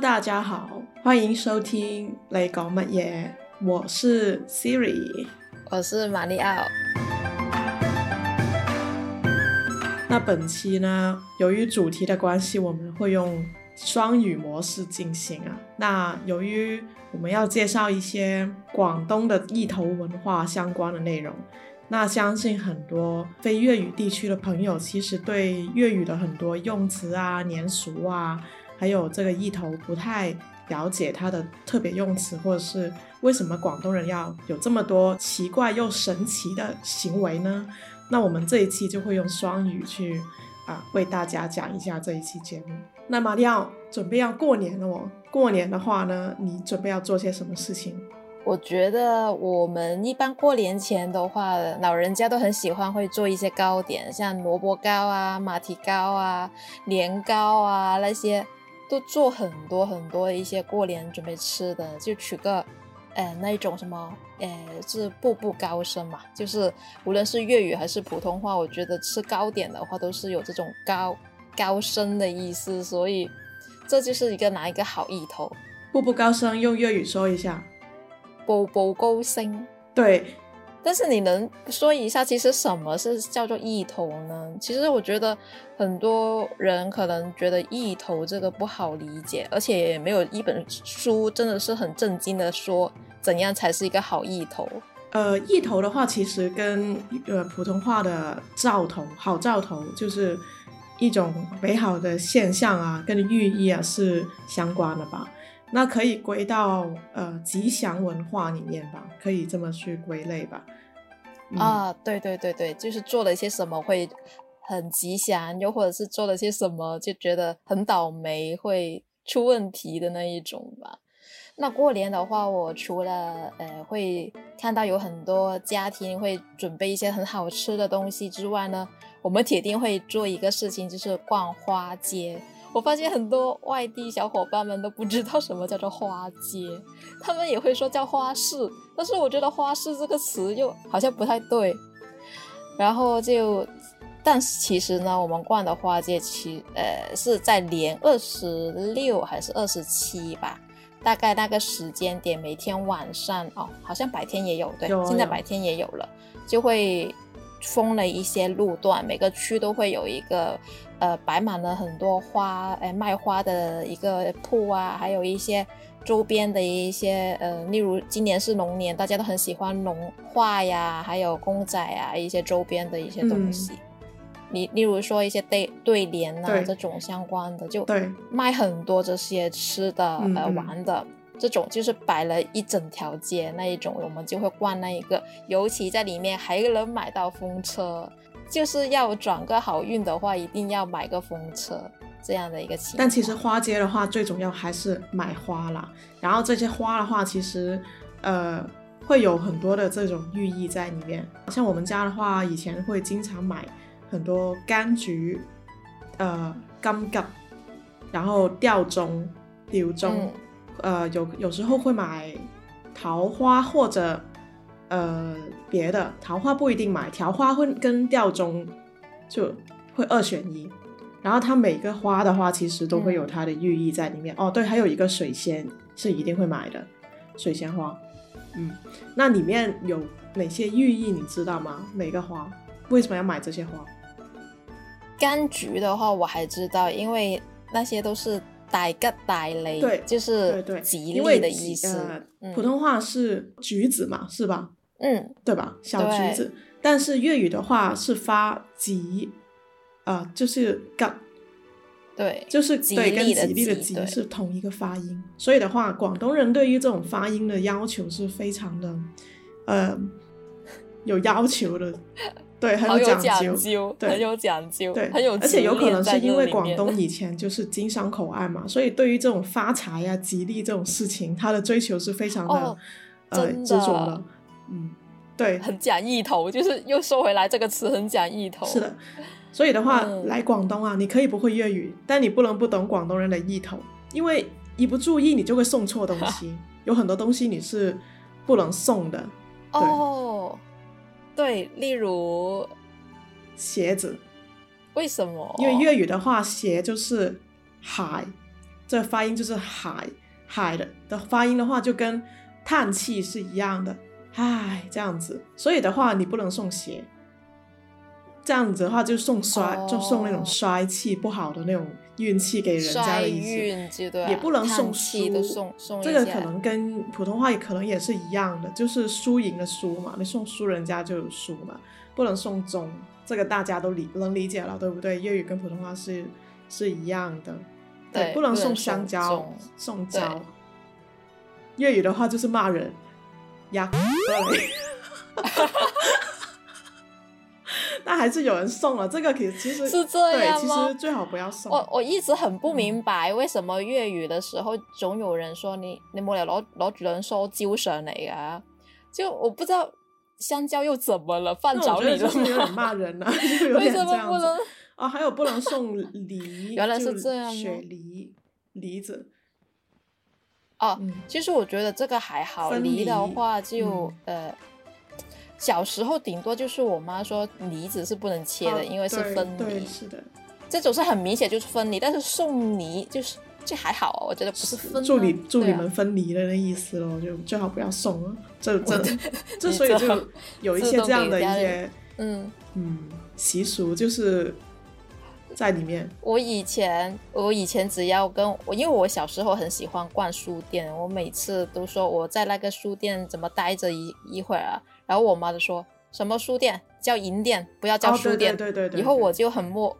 大家好，欢迎收听《雷狗乜嘢》，我是 Siri，我是玛利奥。那本期呢，由于主题的关系，我们会用双语模式进行啊。那由于我们要介绍一些广东的意头文化相关的内容，那相信很多非粤语地区的朋友，其实对粤语的很多用词啊、年俗啊。还有这个意头不太了解它的特别用词，或者是为什么广东人要有这么多奇怪又神奇的行为呢？那我们这一期就会用双语去啊为大家讲一下这一期节目。那么要准备要过年了哦，过年的话呢，你准备要做些什么事情？我觉得我们一般过年前的话，老人家都很喜欢会做一些糕点，像萝卜糕啊、马蹄糕啊、年糕啊那些。都做很多很多一些过年准备吃的，就取个，呃，那一种什么，呃，是步步高升嘛。就是无论是粤语还是普通话，我觉得吃糕点的话都是有这种高高升的意思，所以这就是一个拿一个好意头。步步高升用粤语说一下。步步高升。对。但是你能说一下，其实什么是叫做意头呢？其实我觉得很多人可能觉得意头这个不好理解，而且也没有一本书真的是很震惊的说怎样才是一个好意头。呃，意头的话，其实跟呃普通话的兆头、好兆头，就是一种美好的现象啊，跟寓意啊是相关的吧。那可以归到呃吉祥文化里面吧，可以这么去归类吧。啊，对对对对，就是做了一些什么会很吉祥，又或者是做了些什么就觉得很倒霉，会出问题的那一种吧。那过年的话，我除了呃会看到有很多家庭会准备一些很好吃的东西之外呢，我们铁定会做一个事情，就是逛花街。我发现很多外地小伙伴们都不知道什么叫做花街，他们也会说叫花市，但是我觉得“花市”这个词又好像不太对。然后就，但是其实呢，我们逛的花街，其呃是在年二十六还是二十七吧，大概那个时间点，每天晚上哦，好像白天也有，对，现在白天也有了，就会。封了一些路段，每个区都会有一个，呃，摆满了很多花，哎，卖花的一个铺啊，还有一些周边的一些，呃，例如今年是龙年，大家都很喜欢龙画呀，还有公仔啊，一些周边的一些东西。你例如说一些对对联呐，这种相关的，就卖很多这些吃的呃玩的。这种就是摆了一整条街那一种，我们就会逛那一个，尤其在里面还能买到风车，就是要转个好运的话，一定要买个风车这样的一个。但其实花街的话，最主要还是买花啦。然后这些花的话，其实呃会有很多的这种寓意在里面。像我们家的话，以前会经常买很多柑橘，呃柑橘，然后吊钟、吊钟。呃，有有时候会买桃花或者呃别的桃花不一定买，桃花会跟吊钟就会二选一。然后它每个花的话，其实都会有它的寓意在里面。哦，对，还有一个水仙是一定会买的水仙花。嗯，那里面有哪些寓意你知道吗？每个花为什么要买这些花？柑橘的话我还知道，因为那些都是。大吉大利，对，就是吉利的意思。普通话是橘子嘛，是吧？嗯，对吧？小橘子，但是粤语的话是发吉，啊，就是“吉”，对，就是“吉”跟“吉利”的“吉”是同一个发音。所以的话，广东人对于这种发音的要求是非常的，呃，有要求的。对，很有讲究，很有讲究，对，很有，而且有可能是因为广东 以前就是经商口岸嘛，所以对于这种发财呀、吉利这种事情，他的追求是非常的呃执着的，嗯，对，很讲意头，就是又说回来这个词，很讲意头。是的，所以的话，来广东啊，你可以不会粤语，但你不能不懂广东人的意头，因为一不注意，你就会送错东西，有很多东西你是不能送的，哦。对，例如鞋子，为什么？因为粤语的话，鞋就是海，这发音就是海海的的发音的话，就跟叹气是一样的，唉，这样子，所以的话，你不能送鞋。这样子的话，就送衰，就送那种衰气不好的那种运气给人家的意思。运对。也不能送输，这个可能跟普通话可能也是一样的，就是输赢的输嘛。你送输人家就有输嘛，不能送中，这个大家都理能理解了，对不对？粤语跟普通话是是一样的，对，不能送香蕉，送蕉。粤语的话就是骂人，呀，那还是有人送了这个，其实，是这样吗？其实最好不要送。我我一直很不明白，为什么粤语的时候总有人说你，你莫有老老主任收揪神嚟噶？就我不知道香蕉又怎么了，犯着你了吗？是有点 骂人了，为什么不能？啊，还有不能送梨，原来是这样。雪梨，梨子。哦，其实我觉得这个还好，梨的话就呃。小时候顶多就是我妈说梨子是不能切的，因为是分离。是的，这种是很明显就是分离。但是送泥就是这还好，我觉得不是分离，祝你祝你们分离的意思咯，就最好不要送。这这，这，所以就有一些这样的一些，嗯嗯习俗，就是在里面。我以前我以前只要跟我，因为我小时候很喜欢逛书店，我每次都说我在那个书店怎么待着一一会儿。然后我妈就说：“什么书店叫银店，不要叫书店。”对对对。以后我就很默，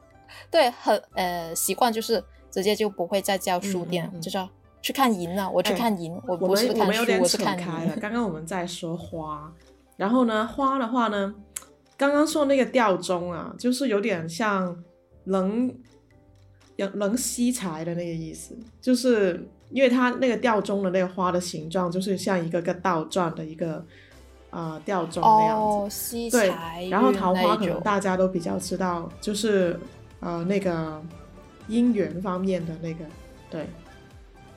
对，很呃习惯，就是直接就不会再叫书店，就叫去看银了。我去看银，我不是看书，我是看。们有点扯开了。刚刚我们在说花，然后呢，花的话呢，刚刚说那个吊钟啊，就是有点像能，能能吸财的那个意思，就是因为它那个吊钟的那个花的形状，就是像一个个倒转的一个。呃，吊钟那样子，对，然后桃花可能大家都比较知道，就是呃那个姻缘方面的那个，对，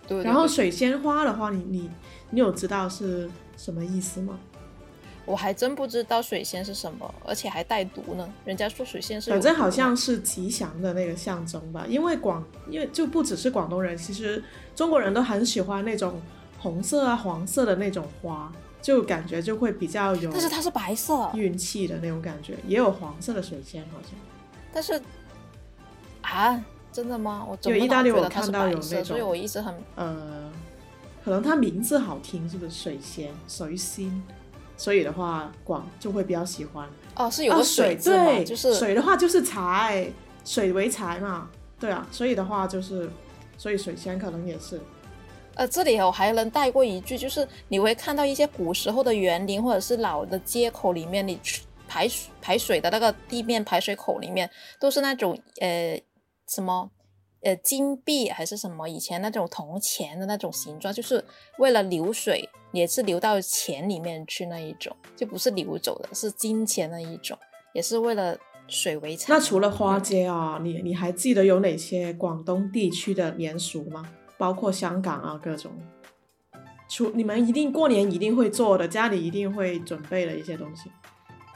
对。然后水仙花的话，你你你有知道是什么意思吗？我还真不知道水仙是什么，而且还带毒呢。人家说水仙是，反正好像是吉祥的那个象征吧，因为广，因为就不只是广东人，其实中国人都很喜欢那种红色啊、黄色的那种花。就感觉就会比较有，但是它是白色运气的那种感觉，也有黄色的水仙好像。但是，啊，真的吗？我因为意大利我看到有那种，所以我一直很呃，可能它名字好听，是不是？水仙，随心，所以的话广就会比较喜欢。哦，是有个水对，就是水的话就是财，水为财嘛，对啊，所以的话就是，所以水仙可能也是。呃，这里我还能带过一句，就是你会看到一些古时候的园林或者是老的街口里面，你排排水的那个地面排水口里面，都是那种呃什么呃金币还是什么以前那种铜钱的那种形状，就是为了流水也是流到钱里面去那一种，就不是流走的是金钱那一种，也是为了水为财。那除了花街啊，你你还记得有哪些广东地区的民俗吗？包括香港啊，各种，除你们一定过年一定会做的，家里一定会准备的一些东西。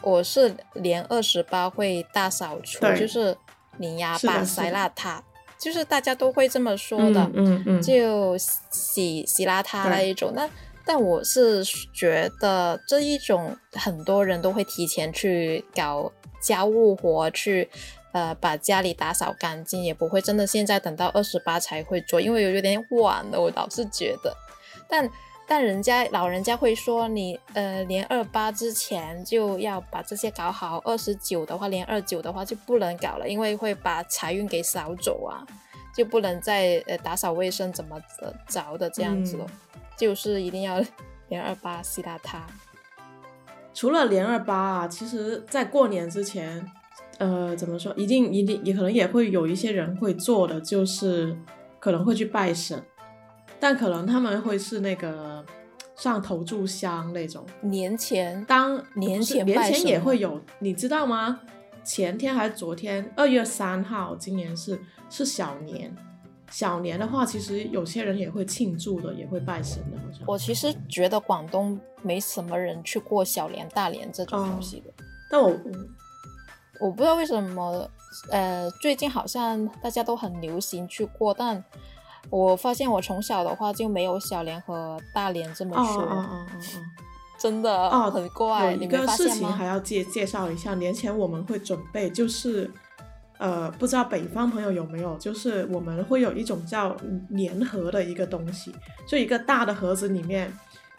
我是年二十八会大扫除，就是零压把塞邋遢，就是大家都会这么说的。嗯嗯，就洗洗邋遢那一种。那但我是觉得这一种很多人都会提前去搞家务活去。呃，把家里打扫干净也不会真的。现在等到二十八才会做，因为有有点晚了。我倒是觉得，但但人家老人家会说，你呃，连二八之前就要把这些搞好。二十九的话，连二九的话就不能搞了，因为会把财运给扫走啊，就不能再呃打扫卫生怎么着的这样子喽。就是一定要连二八吸大它。除了连二八啊，其实在过年之前。呃，怎么说？一定一定也可能也会有一些人会做的，就是可能会去拜神，但可能他们会是那个上头炷香那种。年前，当年前年前也会有，你知道吗？前天还是昨天，二月三号，今年是是小年。小年的话，其实有些人也会庆祝的，也会拜神的。好像我其实觉得广东没什么人去过小年、大年这种东西的，但我。我不知道为什么，呃，最近好像大家都很流行去过，但我发现我从小的话就没有小联合大连这么说，哦哦哦哦，真的哦很怪，有一个事情还要介介绍一下，年前我们会准备，就是呃，不知道北方朋友有没有，就是我们会有一种叫粘合的一个东西，就一个大的盒子里面，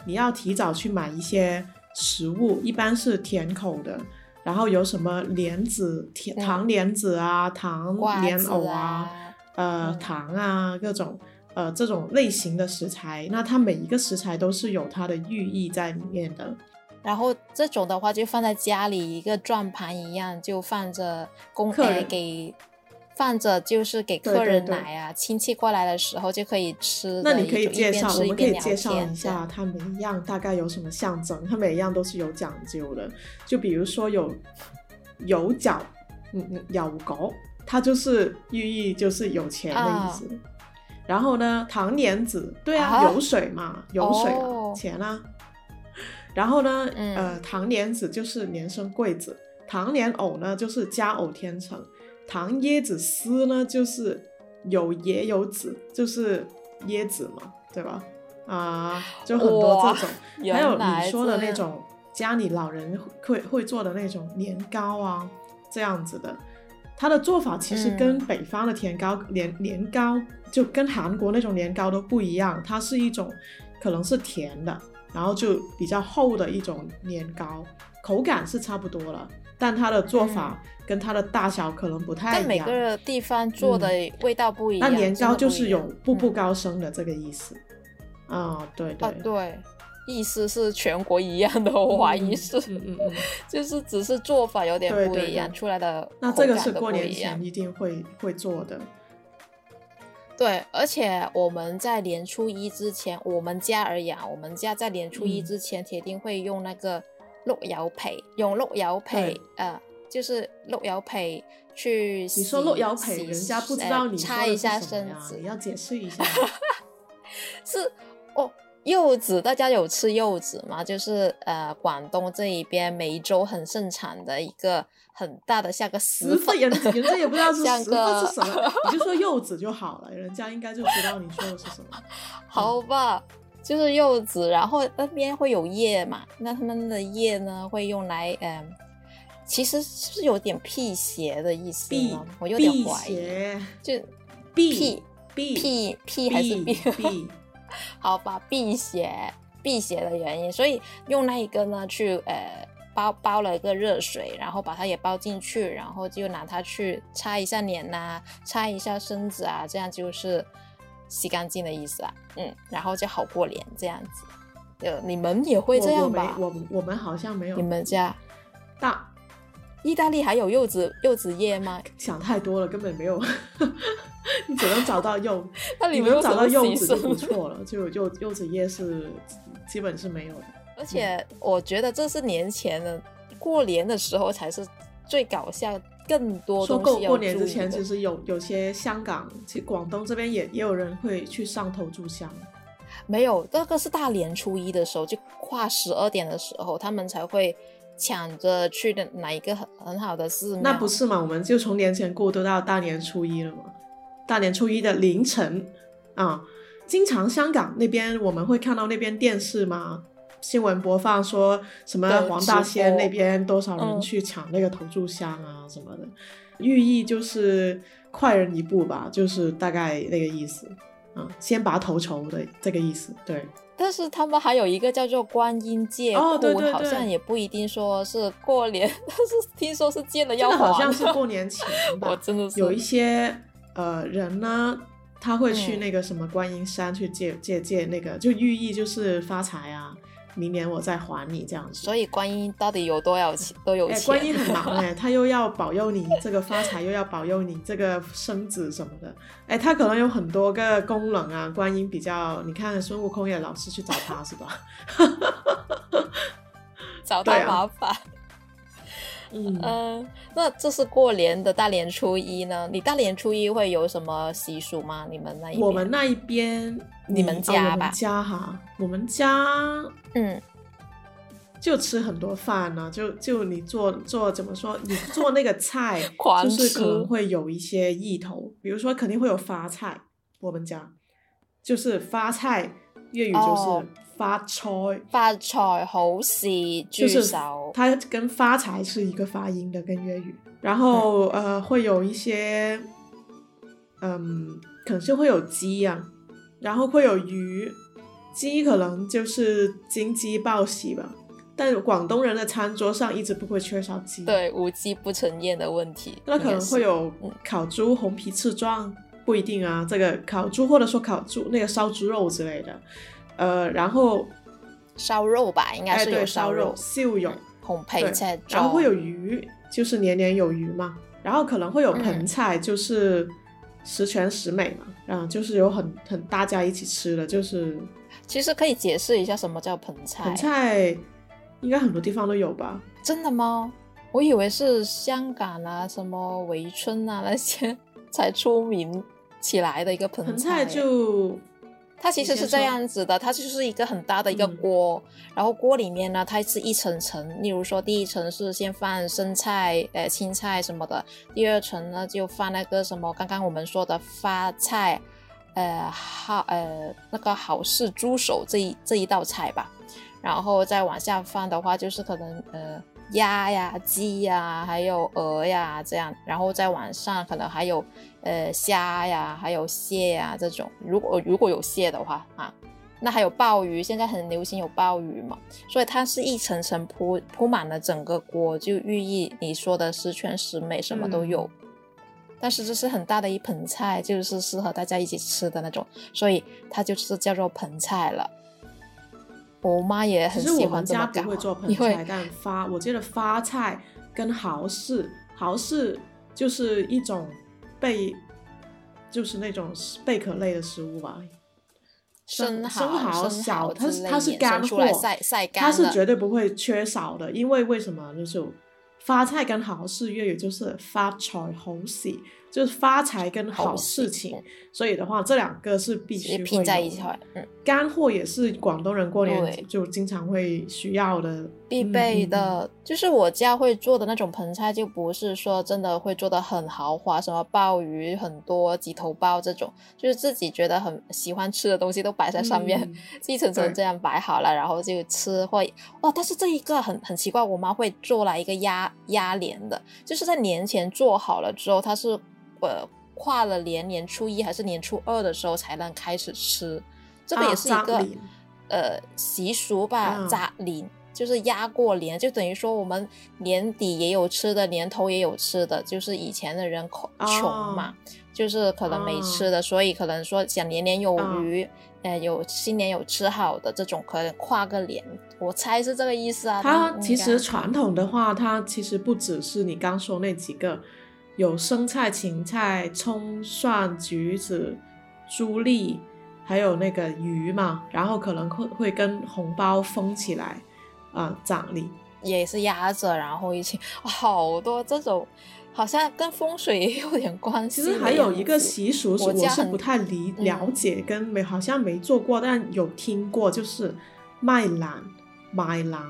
你要提早去买一些食物，一般是甜口的。然后有什么莲子、糖莲子啊、糖莲藕啊，呃，糖啊，各种呃这种类型的食材，那它每一个食材都是有它的寓意在里面的。然后这种的话就放在家里一个转盘一样，就放着供给。放着就是给客人来啊，亲戚过来的时候就可以吃。那你可以介绍，我们可以介绍一下它每一样大概有什么象征，它每一样都是有讲究的。就比如说有有角，嗯嗯，有狗，它就是寓意就是有钱的意思。然后呢，糖莲子，对啊，有水嘛，有水钱啊。然后呢，呃，糖莲子就是年生贵子，糖莲藕呢就是家偶天成。糖椰子丝呢，就是有椰有籽，就是椰子嘛，对吧？啊，就很多这种，还有你说的那种家里老人会会做的那种年糕啊，这样子的，它的做法其实跟北方的甜糕、年年糕，就跟韩国那种年糕都不一样，它是一种可能是甜的，然后就比较厚的一种年糕，口感是差不多了。但它的做法跟它的大小可能不太一样。但每个地方做的味道不一样。那年糕就是有步步高升的这个意思。啊，对对啊对，意思是全国一样的，我怀疑是，就是只是做法有点不一样，出来的。那这个是过年前一定会会做的。对，而且我们在年初一之前，我们家而言，我们家在年初一之前铁定会用那个。绿油皮用鹿油皮呃，就是鹿油皮去洗道你擦一下身子，要解释一下。是哦，柚子，大家有吃柚子吗？就是呃，广东这一边梅州很盛产的一个很大的像个石粉，人家也不知道是石粉是什么，你就说柚子就好了，人家应该就知道你说的是什么。好吧。就是柚子，然后那边会有叶嘛？那他们的叶呢，会用来，嗯，其实是有点辟邪的意思呢？我有点怀疑，就辟辟辟辟还是辟？好吧，辟邪，辟邪的原因，所以用那一个呢，去呃包包了一个热水，然后把它也包进去，然后就拿它去擦一下脸呐，擦一下身子啊，这样就是。洗干净的意思啊，嗯，然后就好过年这样子，呃，你们也会这样吧？我我们好像没有，你们家大意大利还有柚子柚子叶吗？想太多了，根本没有，你只能找到柚，那你们找到柚子就不错了，就柚柚子叶是基本是没有的。而且我觉得这是年前的过年的时候才是最搞笑。更多说过过年之前，其实有有些香港，其实广东这边也也有人会去上头炷香。没有，这个是大年初一的时候，就跨十二点的时候，他们才会抢着去哪一个很很好的寺庙。那不是嘛？我们就从年前过渡到大年初一了嘛？大年初一的凌晨啊，经常香港那边我们会看到那边电视吗？新闻播放说什么黄大仙那边多少人去抢那个投注香啊什么的，寓意就是快人一步吧，就是大概那个意思，嗯，先拔头筹的这个意思。对，但是他们还有一个叫做观音戒对对好像也不一定说是过年，但是听说是戒的要好像是过年前吧，我真的有一些呃人呢，他会去那个什么观音山去借借借那个，就寓意就是发财啊。明年我再还你这样子，所以观音到底有多有钱？都有钱？哎，观音很忙 哎，他又要保佑你这个发财，又要保佑你这个生子什么的，哎，他可能有很多个功能啊。观音比较，你看孙悟空也老是去找他是吧？找他麻烦。嗯呃，那这是过年的大年初一呢，你大年初一会有什么习俗吗？你们那一我们那一边你们家吧，我们家哈，我们家嗯，就吃很多饭呢，就就你做做怎么说，你做那个菜 就是可能会有一些意头，比如说肯定会有发菜，我们家就是发菜，粤语就是。发财，发财好事，就手。它跟发财是一个发音的，跟粤语。然后呃，会有一些，嗯，可能就会有鸡呀，然后会有鱼，鸡可能就是金鸡报喜吧。但广东人的餐桌上一直不会缺少鸡，对，无鸡不成宴的问题。那可能会有烤猪、红皮翅状，不一定啊。这个烤猪或者说烤猪那个烧猪肉之类的。呃，然后烧肉吧，应该是有烧肉，秀有红盆菜，然后会有鱼，就是年年有余嘛。然后可能会有盆菜，就是十全十美嘛。啊，就是有很很大家一起吃的，就是。其实可以解释一下什么叫盆菜。盆菜应该很多地方都有吧？真的吗？我以为是香港啊，什么围村啊那些 才出名起来的一个盆菜。它其实是这样子的，它就是一个很大的一个锅，然后锅里面呢，它是一层层。例如说，第一层是先放生菜、呃青菜什么的，第二层呢就放那个什么刚刚我们说的发菜，呃好呃那个好事猪手这一这一道菜吧，然后再往下放的话就是可能呃。鸭呀、鸡呀，还有鹅呀，这样，然后在晚上可能还有，呃，虾呀，还有蟹呀这种。如果如果有蟹的话啊，那还有鲍鱼，现在很流行有鲍鱼嘛，所以它是一层层铺铺满了整个锅，就寓意你说的十全十美，什么都有。但是这是很大的一盆菜，就是适合大家一起吃的那种，所以它就是叫做盆菜了。我妈也很喜欢这家不会，但发，我记得发菜跟蚝是蚝是，就是一种贝，就是那种贝壳类的食物吧。生蚝，生蚝小，它是它是干货，晒晒干。它是绝对不会缺少的，因为为什么就是发菜跟蚝是粤语就是发财好喜。就是发财跟好事情，所以的话，这两个是必须拼在一起嗯，干货也是广东人过年就经常会需要的必备的。就是我家会做的那种盆菜，就不是说真的会做的很豪华，什么鲍鱼很多、鸡头鲍这种，就是自己觉得很喜欢吃的东西都摆在上面，一层层这样摆好了，然后就吃或哇。但是这一个很很奇怪，我妈会做来一个鸭鸭帘的就是在年前做好了之后，它是。呃，跨了年，年初一还是年初二的时候才能开始吃，这个也是一个呃习俗吧。扎林。就是压过年，就等于说我们年底也有吃的，年头也有吃的，就是以前的人口穷嘛，就是可能没吃的，所以可能说想年年有余，哎，有新年有吃好的这种，可能跨个年，我猜是这个意思啊。它其实传统的话，它其实不只是你刚说那几个。有生菜、芹菜、葱、蒜、橘子、朱莉，还有那个鱼嘛，然后可能会会跟红包封起来，啊，掌礼也是压着，然后一起好多这种，好像跟风水也有点关系。其实还有一个习俗是，我是不太理了解，跟没好像没做过，但有听过就是卖兰，卖兰。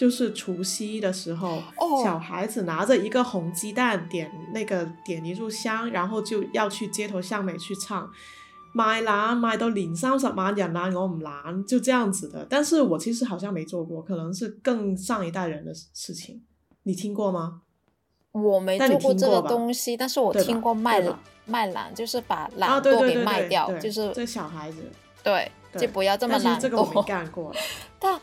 就是除夕的时候，小孩子拿着一个红鸡蛋，点那个点一炷香，然后就要去街头巷尾去唱，卖懒卖到零三十万懒懒我唔懒，就这样子的。但是我其实好像没做过，可能是更上一代人的事情。你听过吗？我没做过这个东西，但是我听过卖卖懒，就是把懒惰给卖掉，就是这小孩子对，就不要这么懒惰。这个我没干过，但。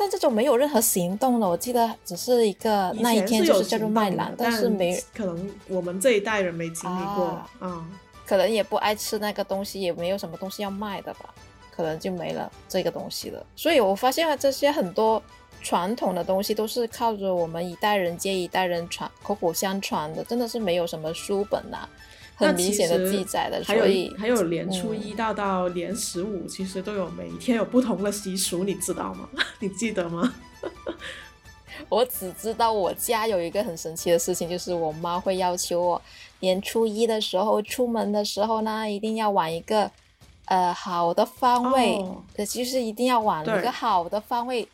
但这种没有任何行动的，我记得只是一个那一天就是叫卖篮，但是没可能我们这一代人没经历过，嗯，可能也不爱吃那个东西，也没有什么东西要卖的吧，可能就没了这个东西了。所以我发现了这些很多传统的东西都是靠着我们一代人接一代人传口口相传的，真的是没有什么书本啊。很明显的记载的，还有还有，年初一到到年十五，其实都有每一天有不同的习俗，你知道吗？你记得吗？我只知道我家有一个很神奇的事情，就是我妈会要求我年初一的时候出门的时候呢，一定要往一个呃好的方位，呃，就是一定要往一个好的方位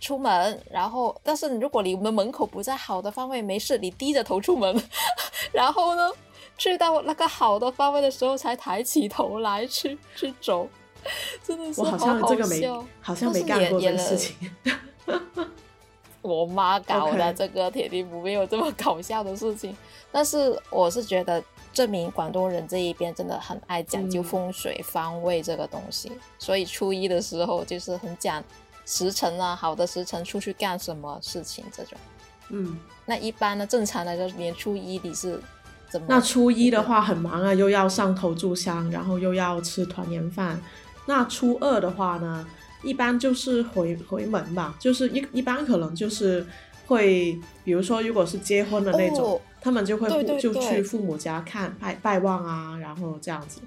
出门。然后，但是如果你们门口不在好的方位，没事，你低着头出门。然后呢？去到那个好的方位的时候，才抬起头来去去走，真的是我好像这个没好像没干过这个事情。我妈搞的这个，铁定不会有这么搞笑的事情。但是我是觉得，证明广东人这一边真的很爱讲究风水方位这个东西。所以初一的时候，就是很讲时辰啊，好的时辰出去干什么事情这种。嗯，那一般呢，正常的说年初一你是。那初一的话很忙啊，又要上头炷香，然后又要吃团圆饭。那初二的话呢，一般就是回回门吧，就是一一般可能就是会，比如说如果是结婚的那种，他们就会就去父母家看拜拜望啊，然后这样子。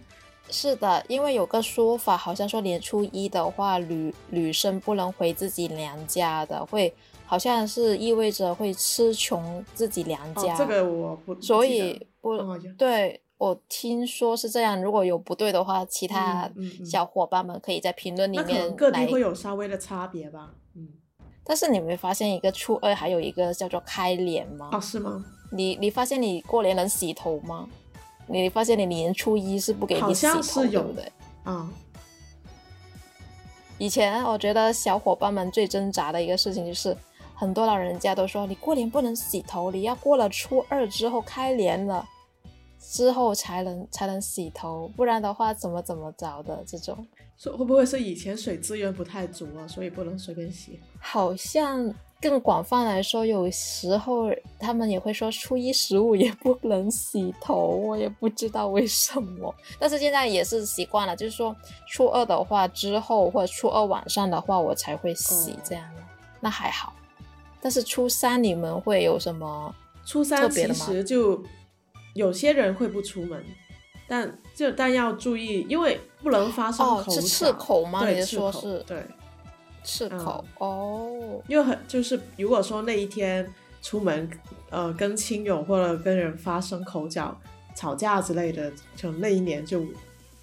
是的，因为有个说法，好像说年初一的话，女女生不能回自己娘家的，会。好像是意味着会吃穷自己娘家，这个我不，所以不对，我听说是这样。如果有不对的话，其他小伙伴们可以在评论里面来。可能各地会有稍微的差别吧。嗯，但是你没发现一个初二还有一个叫做开脸吗？是吗？你你发现你过年能洗头吗？你发现你年初一是不给你洗头，对不对？嗯。以前我觉得小伙伴们最挣扎的一个事情就是。很多老人家都说你过年不能洗头，你要过了初二之后开年了之后才能才能洗头，不然的话怎么怎么着的这种。说会不会是以前水资源不太足啊，所以不能随便洗？好像更广泛来说，有时候他们也会说初一十五也不能洗头，我也不知道为什么。但是现在也是习惯了，就是说初二的话之后，或者初二晚上的话，我才会洗这样。那还好。但是初三你们会有什么？初三其实就有些人会不出门，但就但要注意，因为不能发生口角。是赤口吗？对，说是？对，赤口。哦，因为很就是，如果说那一天出门，呃，跟亲友或者跟人发生口角、吵架之类的，就那一年就。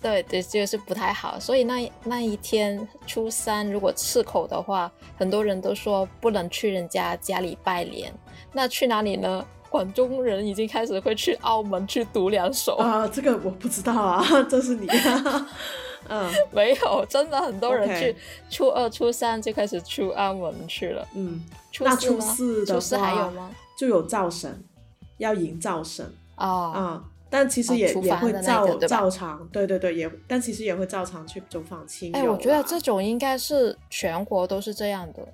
对对，就是不太好。所以那那一天初三如果赤口的话，很多人都说不能去人家家里拜年。那去哪里呢？广中人已经开始会去澳门去赌两手啊。这个我不知道啊，这是你。嗯，没有，真的很多人去初二、初三就开始出澳门去了。嗯，初四初四还有吗？就有灶神，要迎灶神啊啊。但其实也也会照照常，对对对，也但其实也会照常去走访亲友。哎，我觉得这种应该是全国都是这样的。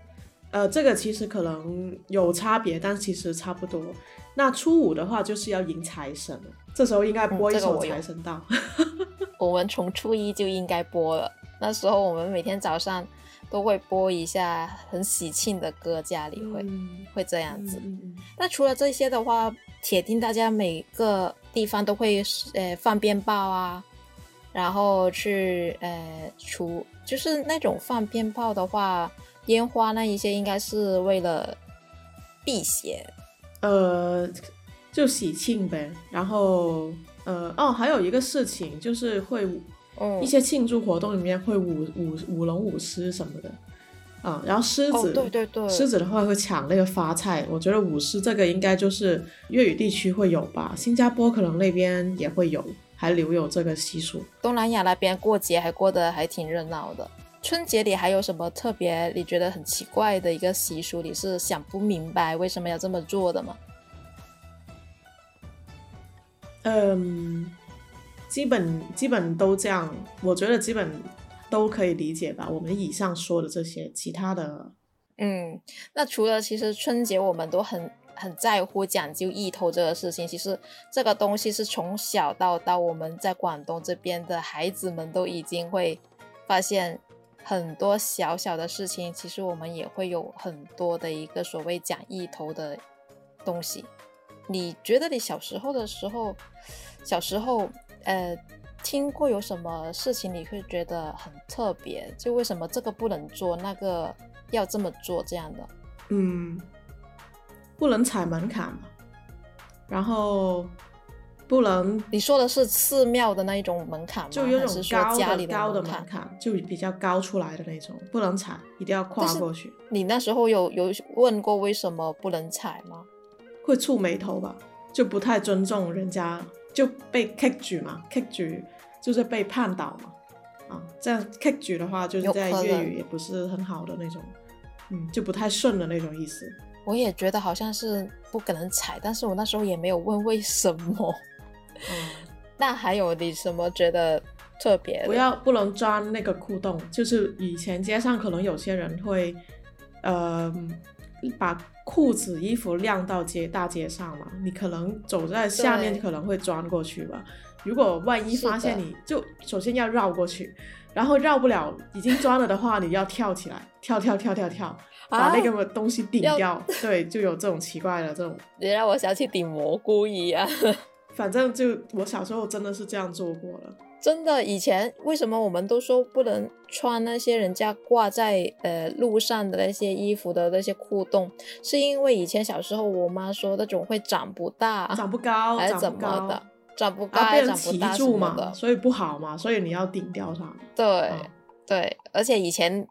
呃，这个其实可能有差别，但其实差不多。那初五的话就是要迎财神，这时候应该播一首财神道。我们从初一就应该播了，那时候我们每天早上。都会播一下很喜庆的歌，家里会会这样子。那除了这些的话，铁定大家每个地方都会呃放鞭炮啊，然后去呃除就是那种放鞭炮的话，烟花那一些应该是为了避邪，呃就喜庆呗。然后呃哦，还有一个事情就是会。一些庆祝活动里面会舞舞舞龙舞狮什么的啊，然后狮子，对对对，狮子的话会抢那个发菜。我觉得舞狮这个应该就是粤语地区会有吧，新加坡可能那边也会有，还留有这个习俗。东南亚那边过节还过得还挺热闹的。春节里还有什么特别你觉得很奇怪的一个习俗？你是想不明白为什么要这么做的吗？嗯。基本基本都这样，我觉得基本都可以理解吧。我们以上说的这些，其他的，嗯，那除了其实春节，我们都很很在乎讲究意头这个事情。其实这个东西是从小到到我们在广东这边的孩子们都已经会发现很多小小的事情。其实我们也会有很多的一个所谓讲意头的东西。你觉得你小时候的时候，小时候？呃，听过有什么事情你会觉得很特别？就为什么这个不能做，那个要这么做这样的？嗯，不能踩门槛嘛。然后不能你说的是寺庙的那一种门槛吗？就有种高的高的门槛，就比较高出来的那种，不能踩，一定要跨过去。你那时候有有问过为什么不能踩吗？会触眉头吧，就不太尊重人家。就被 kick 举嘛，kick 举就是被判倒嘛，啊，这样 kick 举的话就是在粤语也不是很好的那种，嗯，就不太顺的那种意思。我也觉得好像是不可能踩，但是我那时候也没有问为什么。嗯，那还有你什么觉得特别？不要不能钻那个窟洞，就是以前街上可能有些人会，呃。把裤子衣服晾到街大街上嘛，你可能走在下面可能会钻过去吧。如果万一发现你就首先要绕过去，然后绕不了已经钻了的话，你要跳起来跳跳跳跳跳，把那个东西顶掉。对，就有这种奇怪的这种。你让我想去顶蘑菇一样，反正就我小时候真的是这样做过了。真的，以前为什么我们都说不能穿那些人家挂在呃路上的那些衣服的那些裤洞？是因为以前小时候我妈说那种会长不大，长不高还是怎么的，长不高被提住嘛，所以不好嘛，所以你要顶掉它。对对，而且以前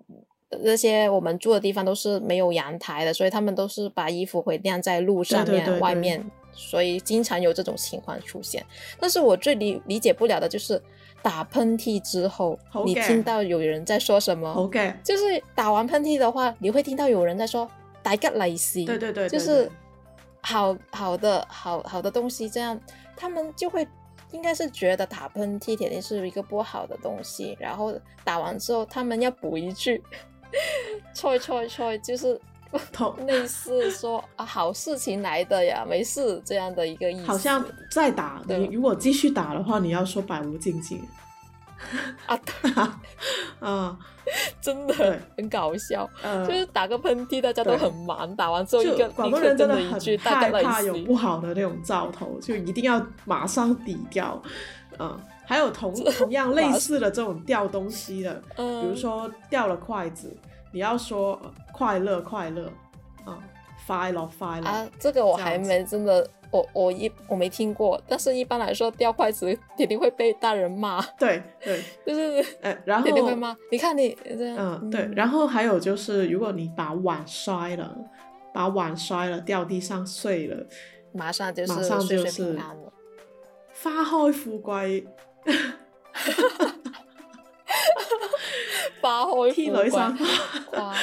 那些我们住的地方都是没有阳台的，所以他们都是把衣服会晾在路上面外面，所以经常有这种情况出现。但是我最理理解不了的就是。打喷嚏之后，你听到有人在说什么？o k 就是打完喷嚏的话，你会听到有人在说“大个来西”，对对对，就是好好的好好的东西。这样他们就会应该是觉得打喷嚏肯定是一个不好的东西，然后打完之后他们要补一句 “错错错”，就是。同 类似说啊，好事情来的呀，没事这样的一个意思。好像再打你，如果继续打的话，你要说百无禁忌。啊，啊，真的很搞笑，就是打个喷嚏，大家都很忙。打完之一个广东人真的很害怕有不好的那种兆头，就一定要马上抵掉。嗯，还有同同样类似的这种掉东西的，比如说掉了筷子。你要说快乐快乐啊，发了发了啊！这个我还没真的，我我一我没听过，但是一般来说掉筷子肯定会被大人骂。对对，就是哎，然后肯定会骂。你看你这样，嗯对。然后还有就是，如果你把碗摔了，把碗摔了掉地上碎了，马上就是马上就是花开富贵。花开富花，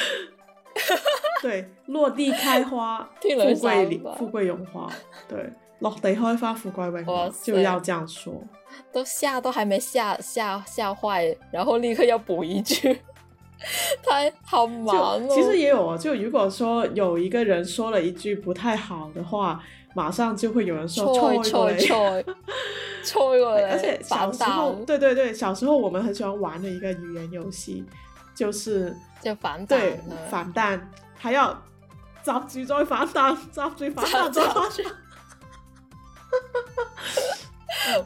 对，落地开花，富贵富贵荣华，对，落地开花富贵荣华就要这样说。都吓都还没吓吓吓坏，然后立刻要补一句，他好忙哦。其实也有啊，就如果说有一个人说了一句不太好的话。马上就会有人说错错错错过来，而且小时候，对对对，小时候我们很喜欢玩的一个语言游戏，就是就反蛋，对反弹，还要抓住再反弹，抓住反弹找下去。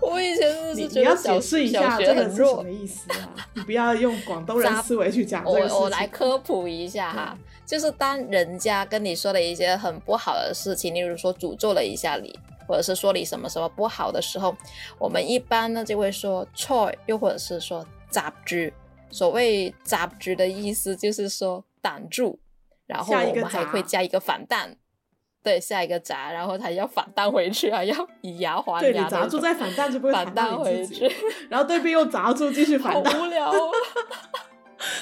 我以前是觉得小你要解释一下这个是什么意思啊？你不要用广东人 思维去讲这个事情，我我来科普一下哈。就是当人家跟你说了一些很不好的事情，例如说诅咒了一下你，或者是说你什么什么不好的时候，我们一般呢就会说错，又或者是说杂居。所谓杂居的意思就是说挡住，然后我们还会加一个反弹。对，下一个砸，然后他要反弹回去，还要以牙还牙。对，砸住再反弹就不会反弹回去，然后对面又砸住继续反弹。好无聊。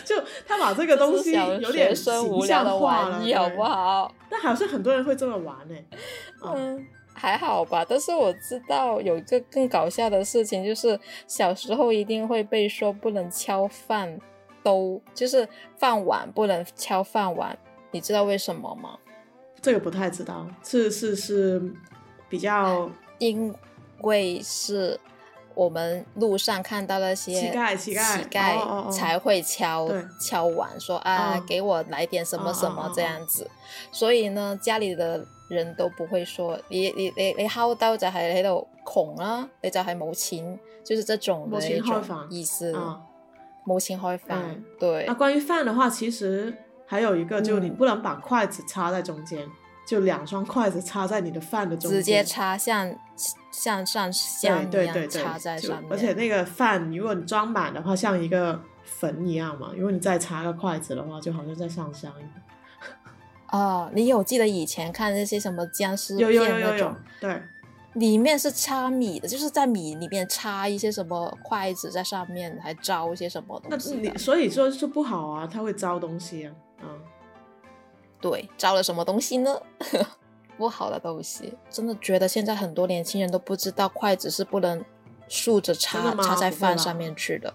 就他把这个东西有点形象化了，好不好？但好像很多人会这么玩呢。嗯，还好吧。但是我知道有一个更搞笑的事情，就是小时候一定会被说不能敲饭兜，就是饭碗不能敲饭碗。你知道为什么吗？这个不太知道，是是是，比较因为是。我们路上看到那些乞丐，乞丐乞丐才会敲敲碗说啊，给我来点什么什么这样子。所以呢，家里的人都不会说你你你你敲刀就系喺度穷啦，你就系冇钱，就是这种的一种意思啊，冇钱开饭。对。那关于饭的话，其实还有一个，就是你不能把筷子插在中间。就两双筷子插在你的饭的中间，直接插像像上香一样插在上面。而且那个饭，如果你装满的话，像一个坟一样嘛。如果你再插个筷子的话，就好像在上香。一哦，你有记得以前看那些什么僵尸片那种，对，里面是插米的，就是在米里面插一些什么筷子在上面，还招一些什么西。那你，所以说是不好啊，它会招东西啊，嗯。对，招了什么东西呢？不好的东西，真的觉得现在很多年轻人都不知道筷子是不能竖着插插在饭上面去的，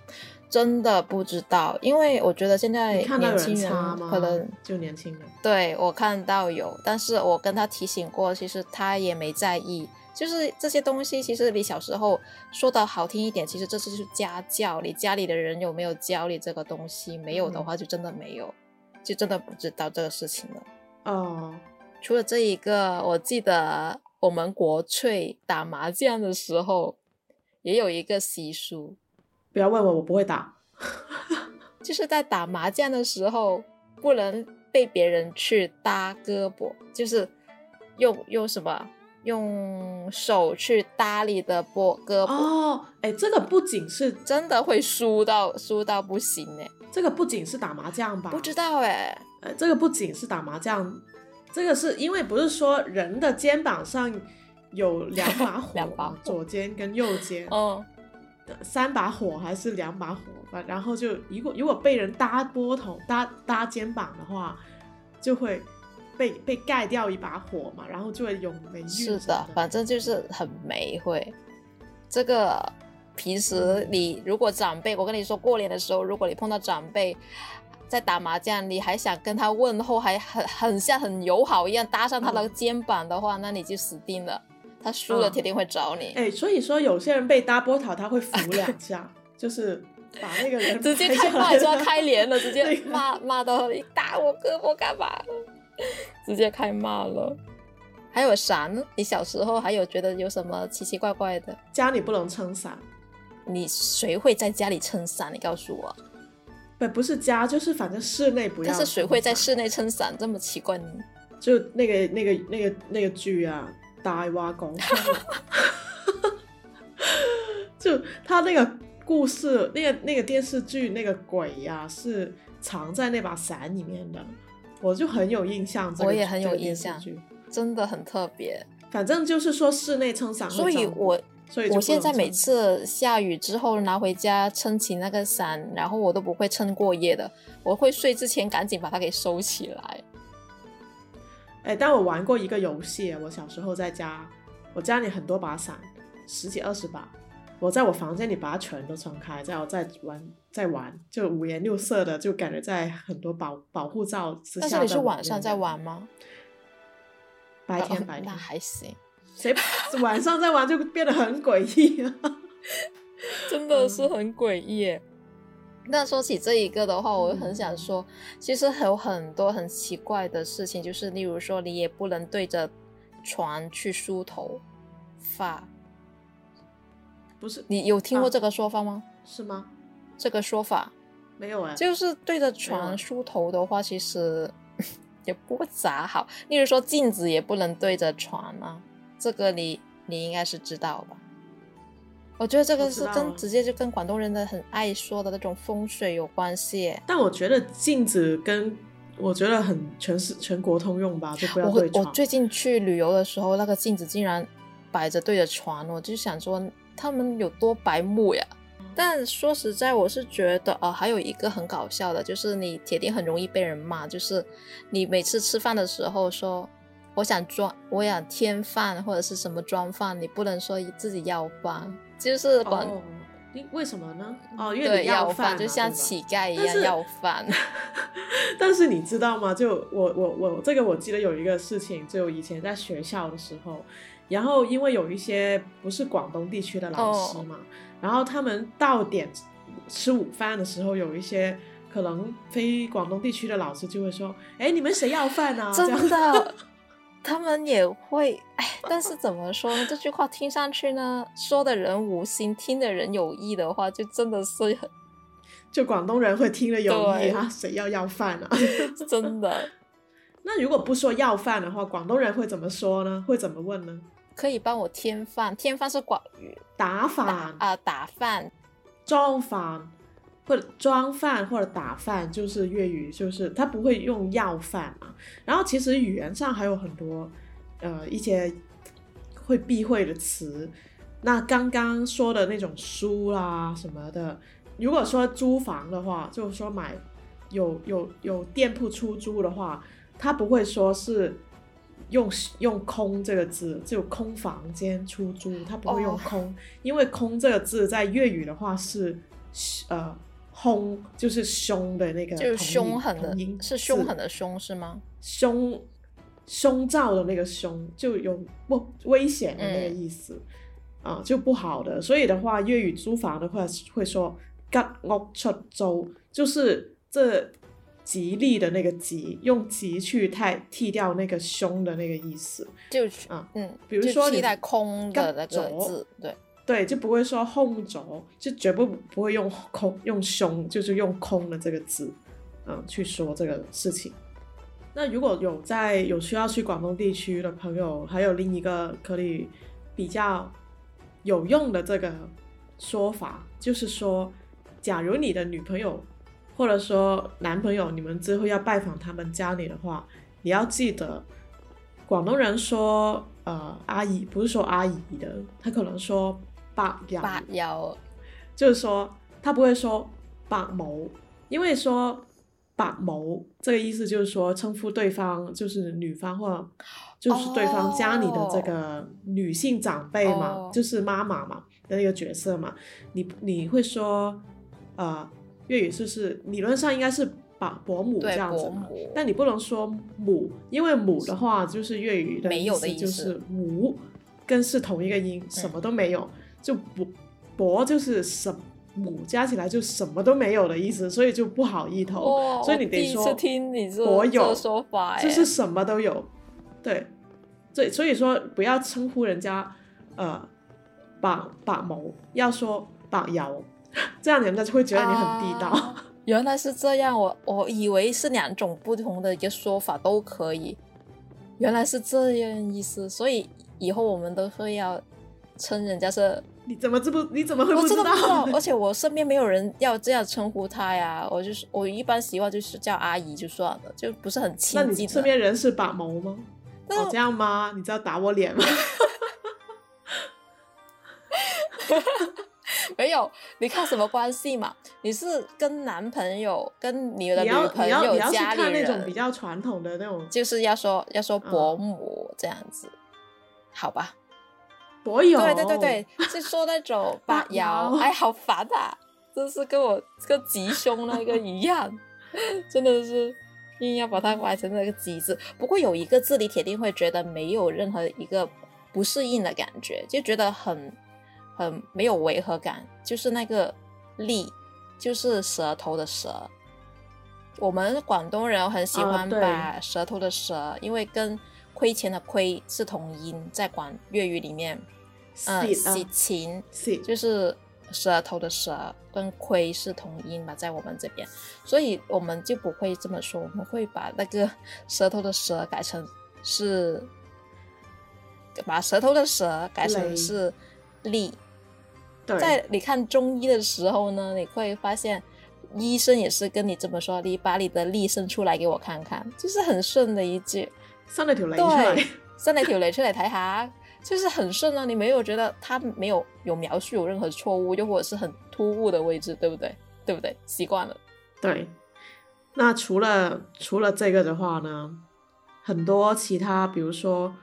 真的不知道。因为我觉得现在年轻人可能就年轻人，对我看到有，但是我跟他提醒过，其实他也没在意。就是这些东西，其实你小时候说的好听一点，其实这是就是家教，你家里的人有没有教你这个东西？没有的话，就真的没有。就真的不知道这个事情了。哦，除了这一个，我记得我们国粹打麻将的时候也有一个习俗。不要问我，我不会打。就是在打麻将的时候不能被别人去搭胳膊，就是用用什么用手去搭你的脖胳膊。哦，哎，这个不仅是真的会输到输到不行哎。这个不仅是打麻将吧？不知道哎，呃，这个不仅是打麻将，这个是因为不是说人的肩膀上有两把火嘛，左肩跟右肩，哦，三把火还是两把火吧？然后就如果如果被人搭波头搭搭肩膀的话，就会被被盖掉一把火嘛，然后就会有霉运。是的，反正就是很霉会。这个。平时你如果长辈，我跟你说，过年的时候，如果你碰到长辈在打麻将，你还想跟他问候，还很很像很友好一样搭上他的肩膀的话，那你就死定了。他输了铁定会找你。哎，所以说有些人被搭波塔，他会扶两下，就是把那个人 直接开骂，就要开脸了，直接骂骂到你打我胳膊干嘛？直接开骂了。还有啥呢？你小时候还有觉得有什么奇奇怪怪的？家里不能撑伞。你谁会在家里撑伞？你告诉我，不不是家，就是反正室内不要。但是谁会在室内撑伞？这么奇怪，就那个那个那个那个剧啊，《大挖工》，就他那个故事，那个那个电视剧，那个鬼呀是藏在那把伞里面的，我就很有印象。我也很有印象，真的很特别。反正就是说室内撑伞，所以我。我现在每次下雨之后拿回家撑起那个伞，然后我都不会撑过夜的，我会睡之前赶紧把它给收起来。哎，但我玩过一个游戏，我小时候在家，我家里很多把伞，十几二十把，我在我房间里把它全都撑开，在在玩，在玩，就五颜六色的，就感觉在很多保保护罩之。那你是晚上在玩吗？白天白天还行。谁晚上再玩就变得很诡异啊，真的是很诡异。那说起这一个的话，我很想说，其实还有很多很奇怪的事情，就是例如说，你也不能对着床去梳头发，不是？你有听过这个说法吗？是吗？这个说法没有啊。就是对着床梳头的话，其实 也不咋好。例如说，镜子也不能对着床啊。这个你你应该是知道吧？我觉得这个是跟直接就跟广东人的很爱说的那种风水有关系。但我觉得镜子跟我觉得很全是全国通用吧，就不要对我最近去旅游的时候，那个镜子竟然摆着对着床，我就想说他们有多白目呀。但说实在，我是觉得呃，还有一个很搞笑的，就是你铁定很容易被人骂，就是你每次吃饭的时候说。我想装，我想添饭或者是什么装饭，你不能说自己要饭，就是广，为什么呢？哦，要饭就像乞丐一样要饭。但是你知道吗？就我我我这个我记得有一个事情，就以前在学校的时候，然后因为有一些不是广东地区的老师嘛，然后他们到点吃午饭的时候，有一些可能非广东地区的老师就会说：“哎，你们谁要饭啊？”真的。他们也会哎，但是怎么说这句话听上去呢？说的人无心，听的人有意的话，就真的是很，就广东人会听得有意啊，谁要要饭啊？真的。那如果不说要饭的话，广东人会怎么说呢？会怎么问呢？可以帮我添饭，添饭是广语打饭啊，打饭装饭。或者装饭或者打饭就是粤语，就是他不会用药饭嘛。然后其实语言上还有很多，呃，一些会避讳的词。那刚刚说的那种书啦什么的，如果说租房的话，就是说买有有有店铺出租的话，他不会说是用用空这个字，就空房间出租，他不会用空，因为空这个字在粤语的话是呃。凶就是凶的那个，就是凶狠的，是凶狠的凶是吗？凶，凶兆的那个凶就有不危险的那个意思啊，就不好的。所以的话，粤语租房的话会说 g e 出 l 就是这吉利的那个吉，用吉去太剃掉那个凶的那个意思，就啊嗯，比如说你在空的那个字，对。对，就不会说 “home 轴”，就绝不不会用“空”用“胸”，就是用“空”的这个字，嗯，去说这个事情。那如果有在有需要去广东地区的朋友，还有另一个可以比较有用的这个说法，就是说，假如你的女朋友或者说男朋友，你们之后要拜访他们家里的话，你要记得，广东人说呃阿姨不是说阿姨的，他可能说。伯有，就是说他不会说伯谋，因为说伯谋这个意思就是说称呼对方就是女方或就是对方家里的这个女性长辈嘛，就是妈妈嘛的那个角色嘛。你你会说呃粤语就是理论上应该是伯伯母这样子？但你不能说母，因为母的话就是粤语的意思就是母跟是同一个音，什么都没有。就博博就是什母加起来就什么都没有的意思，所以就不好意头，所以你得说我有说法，就是什么都有，对，对，所以说不要称呼人家呃，把把某要说把有，这样人家就会觉得你很地道。原来是这样，我我以为是两种不同的一个说法都可以，原来是这样意思，所以以后我们都会要称人家是。你怎么这不？你怎么会不知道？而且我身边没有人要这样称呼她呀。我就是我一般习惯就是叫阿姨就算了，就不是很亲近。那你身边人是把某吗？哦这样吗？你知道打我脸吗？没有，你看什么关系嘛？你是跟男朋友跟你的女朋友家里人，比较传统的那种，就是要说要说伯母这样子，好吧？博友对对对对，是说那种八摇 ”哎，好烦啊！就是跟我这个吉凶那个一样，真的是硬要把它歪成那个“吉”字。不过有一个字，你铁定会觉得没有任何一个不适应的感觉，就觉得很很没有违和感，就是那个“利”，就是舌头的“舌”。我们广东人很喜欢把舌头的“舌”，因为跟。亏钱的亏是同音，在广粤语里面，嗯，喜琴就是舌头的舌跟亏是同音嘛，在我们这边，所以我们就不会这么说，我们会把那个舌头的舌改成是，把舌头的舌改成是力。在你看中医的时候呢，你会发现医生也是跟你这么说，你把你的力伸出来给我看看，就是很顺的一句。伸了条脷出来，伸了条脷出来，睇下，就是很顺啊。你没有觉得它没有有描述有任何错误，又或者是很突兀的位置，对不对？对不对？习惯了。对。那除了除了这个的话呢，很多其他，比如说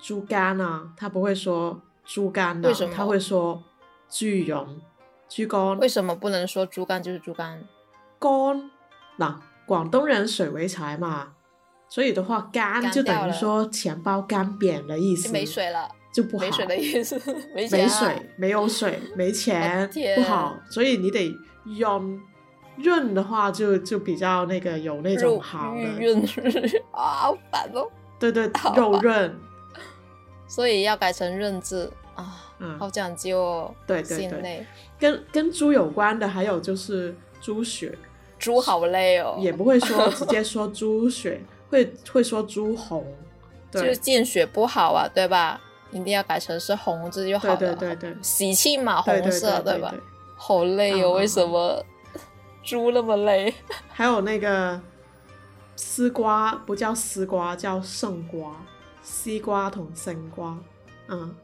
猪肝啊，他不会说猪肝的，他会说猪茸、猪肝。为什么不能说猪肝就是猪肝？肝，嗱，广东人水为财嘛。所以的话，干就等于说钱包干扁的意思，没水了就不好。没水的意思，没钱，没水没有水没钱不好，所以你得用润的话就就比较那个有那种好的润啊，好烦哦。对对，肉润，所以要改成润字啊，嗯，好讲究哦。对对对，跟跟猪有关的还有就是猪血，猪好累哦，也不会说直接说猪血。会会说朱红，对就是见血不好啊，对吧？一定要改成是红字就好了。对对对对，喜庆嘛，红色的。对对对对，好累哦，为什么 猪那么累？还有那个丝瓜不叫丝瓜，叫圣瓜。西瓜同生瓜，嗯，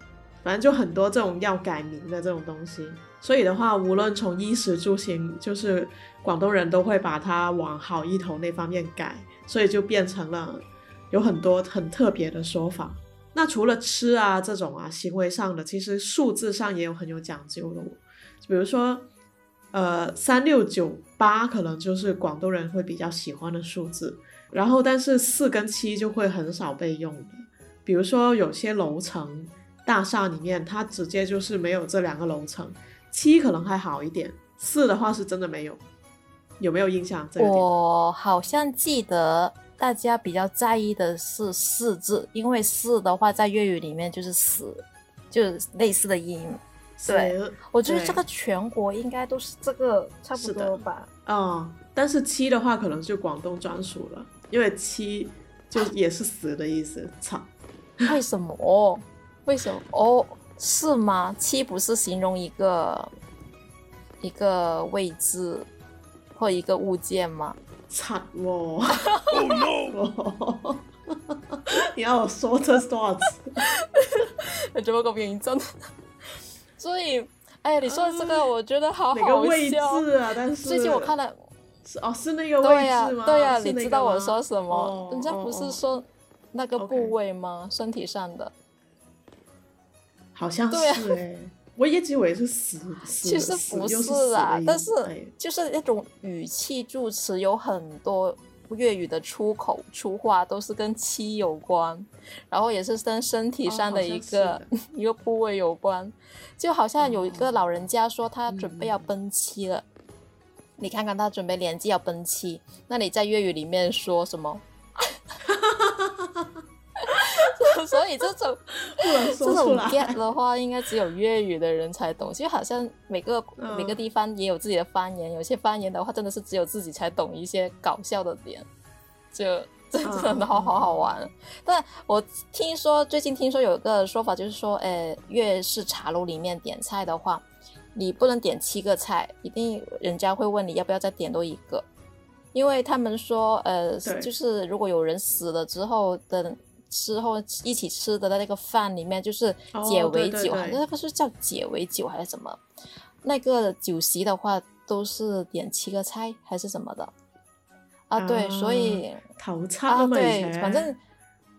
反正就很多这种要改名的这种东西。所以的话，无论从衣食住行，就是广东人都会把它往好一头那方面改。所以就变成了有很多很特别的说法。那除了吃啊这种啊行为上的，其实数字上也有很有讲究的。哦，比如说，呃，三六九八可能就是广东人会比较喜欢的数字。然后，但是四跟七就会很少被用的。比如说有些楼层大厦里面，它直接就是没有这两个楼层。七可能还好一点，四的话是真的没有。有没有印象？我好像记得大家比较在意的是四字，因为四的话在粤语里面就是死，就是类似的音。对，我觉得这个全国应该都是这个差不多吧。嗯，但是七的话可能就广东专属了，因为七就也是死的意思。操，为什么？为什么？哦，是吗？七不是形容一个一个位置？做一个物件吗？惨哦！你要我说这是多少次？你怎么搞变真的？所以，哎，你说的这个，我觉得好好笑啊。但是最近我看了，是哦，是那个位置吗？对呀，对呀，你知道我说什么？人家不是说那个部位吗？身体上的，好像是哎。我一直以为是死，其实不是啊。但是就是那种语气助词，有很多粤语的出口出话都是跟七有关，然后也是跟身体上的一个 一个部位有关。就好像有一个老人家说他准备要奔七了，你看看他准备年纪要奔七，那你在粤语里面说什么？所以这种这种 get 的话，应该只有粤语的人才懂。其实好像每个每个地方也有自己的方言，有些方言的话，真的是只有自己才懂一些搞笑的点，就真的好好好玩。但我听说最近听说有个说法，就是说，呃，粤式茶楼里面点菜的话，你不能点七个菜，一定人家会问你要不要再点多一个，因为他们说，呃，就是如果有人死了之后的。之后一起吃的那个饭里面，就是解围酒，好像那个是叫解围酒还是什么？那个酒席的话，都是点七个菜还是什么的？啊，对，所以头七啊，对，反正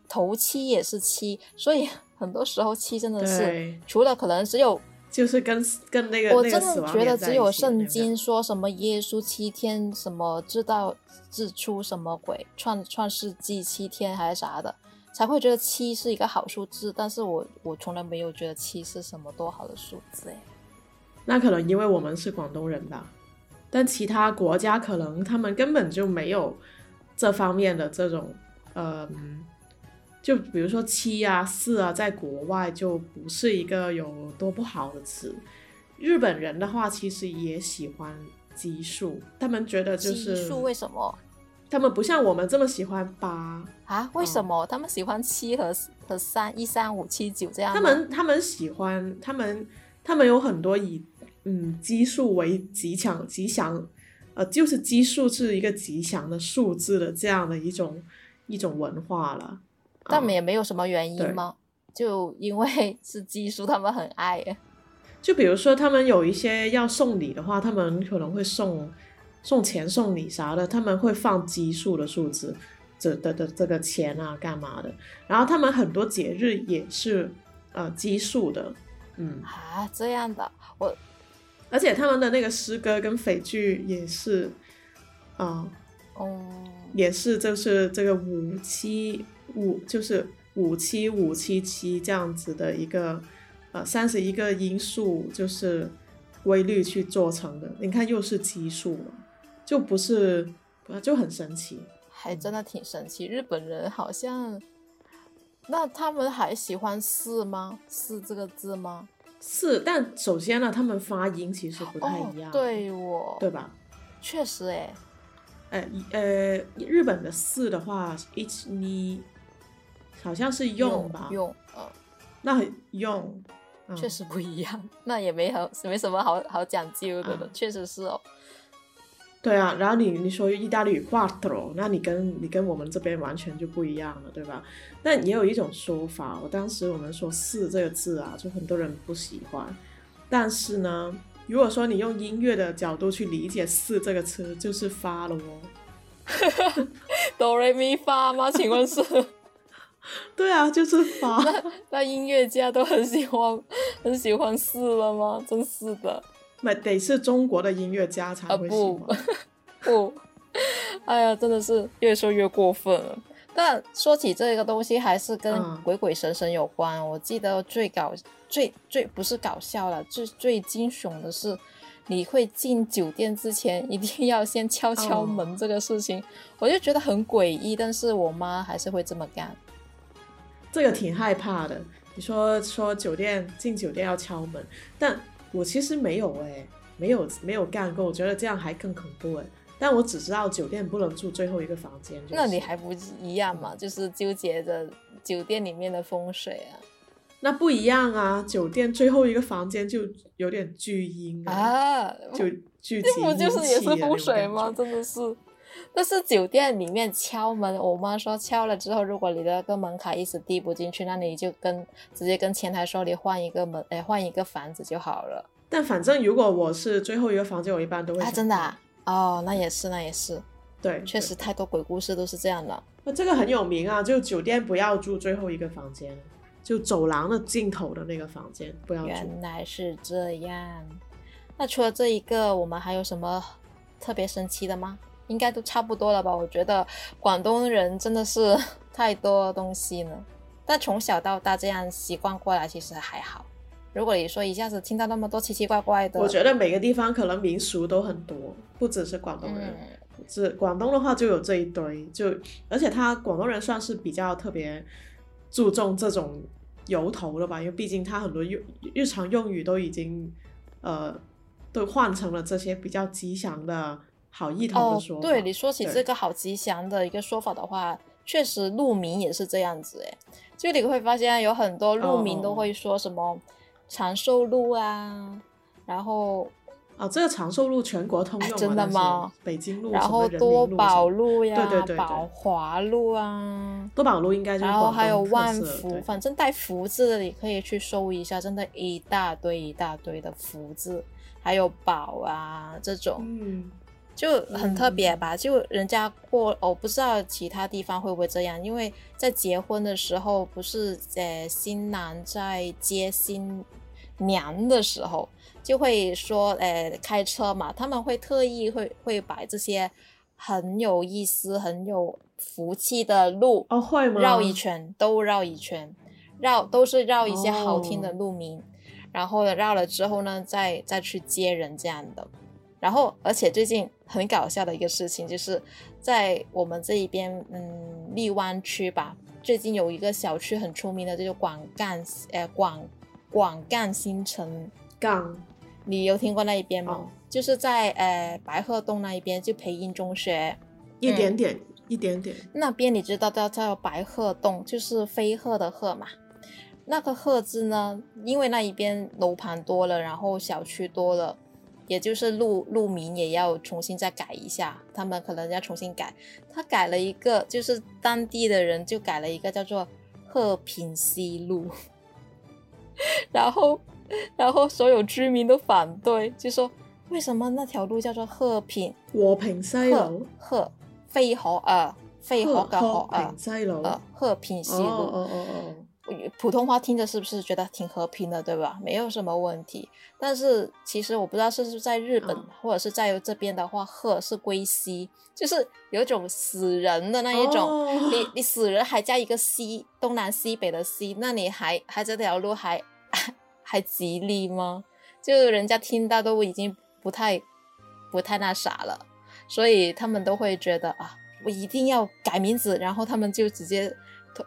头七也是七，所以 很多时候七真的是除了可能只有就是跟跟那个我真的觉得只有圣经说什么耶稣七天什么知道日出什么鬼创创世纪七天还是啥的。才会觉得七是一个好数字，但是我我从来没有觉得七是什么多好的数字诶。那可能因为我们是广东人吧，但其他国家可能他们根本就没有这方面的这种呃，就比如说七啊四啊，在国外就不是一个有多不好的词。日本人的话其实也喜欢奇数，他们觉得就是奇数为什么？他们不像我们这么喜欢八啊？为什么他们喜欢七和和三一三五七九这样？他们他们喜欢他们他们有很多以嗯奇数为吉祥吉祥呃就是奇数是一个吉祥的数字的这样的一种一种文化了。我们也没有什么原因吗？就因为是奇数，他们很爱。就比如说他们有一些要送礼的话，他们可能会送。送钱送礼啥的，他们会放奇数的数字，这的的这个钱啊，干嘛的？然后他们很多节日也是，呃，奇数的，嗯啊，这样的我，而且他们的那个诗歌跟匪剧也是，啊哦，也是就是这个五七五就是五七五七七这样子的一个，呃，三十一个因素就是规律去做成的。你看又是奇数嘛。就不是，就很神奇，还真的挺神奇。日本人好像，那他们还喜欢四吗？四这个字吗？四。但首先呢，他们发音其实不太一样，对，我，对吧？确实，哎，哎呃，日本的四的话，ichi，好像是用吧用，哦。嗯，那用，o 确实不一样。那也没好，没什么好好讲究的了，确实是哦。对啊，然后你你说意大利语 quattro，那你跟你跟我们这边完全就不一样了，对吧？但也有一种说法，我当时我们说四这个字啊，就很多人不喜欢。但是呢，如果说你用音乐的角度去理解四这个词，就是发了哦。哆来咪发吗？请问是？对啊，就是发。那那音乐家都很喜欢很喜欢四了吗？真是的。没得是中国的音乐家才会喜欢，不，哎呀，真的是越说越过分了。但说起这个东西，还是跟鬼鬼神神有关。我记得最搞、最最不是搞笑了，最最惊悚的是，你会进酒店之前一定要先敲敲门这个事情，我就觉得很诡异。但是我妈还是会这么干，这个挺害怕的。你说说酒店进酒店要敲门，但。我其实没有哎，没有没有干过，我觉得这样还更恐怖哎。但我只知道酒店不能住最后一个房间。那你还不一样嘛？就是纠结着酒店里面的风水啊。那不一样啊，酒店最后一个房间就有点巨阴啊，就聚是风水吗？真的是。这是酒店里面敲门，我妈说敲了之后，如果你的那个门卡一直递不进去，那你就跟直接跟前台说你换一个门，哎，换一个房子就好了。但反正如果我是最后一个房间，我一般都会。啊，真的啊，哦，那也是，那也是，对，确实太多鬼故事都是这样的。那这个很有名啊，就酒店不要住最后一个房间，就走廊的尽头的那个房间不要住。原来是这样，那除了这一个，我们还有什么特别神奇的吗？应该都差不多了吧？我觉得广东人真的是 太多东西了，但从小到大这样习惯过来，其实还好。如果你说一下子听到那么多奇奇怪怪的，我觉得每个地方可能民俗都很多，不只是广东人。只广东的话就有这一堆，就而且他广东人算是比较特别注重这种由头了吧，因为毕竟他很多用日常用语都已经呃都换成了这些比较吉祥的。好意头的说，对你说起这个好吉祥的一个说法的话，确实鹿鸣也是这样子诶。就你会发现有很多鹿民都会说什么长寿路啊，然后啊，这个长寿路全国通用，真的吗？北京路，然后多宝路呀，宝华路啊，多宝路应该，然后还有万福，反正带福字的你可以去搜一下，真的，一大堆一大堆的福字，还有宝啊这种。嗯。就很特别吧，就人家过，我不知道其他地方会不会这样，因为在结婚的时候，不是呃新郎在接新娘的时候，就会说，呃，开车嘛，他们会特意会会把这些很有意思、很有福气的路哦，会吗？绕一圈都绕一圈，绕都是绕一些好听的路名，然后绕了之后呢，再再去接人这样的。然后，而且最近很搞笑的一个事情，就是在我们这一边，嗯，荔湾区吧，最近有一个小区很出名的，就是广干，呃，广广干新城港，你有听过那一边吗？就是在呃白鹤洞那一边，就培英中学，一点点，一点点。那边你知道叫叫白鹤洞，就是飞鹤的鹤嘛，那个鹤字呢，因为那一边楼盘多了，然后小区多了。也就是路路名也要重新再改一下，他们可能要重新改。他改了一个，就是当地的人就改了一个叫做鹤平西路。然后，然后所有居民都反对，就说为什么那条路叫做鹤平和平西路？鹤飞河啊，飞河的河啊，鹤平西路。普通话听着是不是觉得挺和平的，对吧？没有什么问题。但是其实我不知道是不是在日本，或者是在这边的话，鹤是归西，就是有一种死人的那一种。你 你死人还加一个西，东南西北的西，那你还还这条路还 还吉利吗？就人家听到都已经不太不太那啥了，所以他们都会觉得啊，我一定要改名字，然后他们就直接。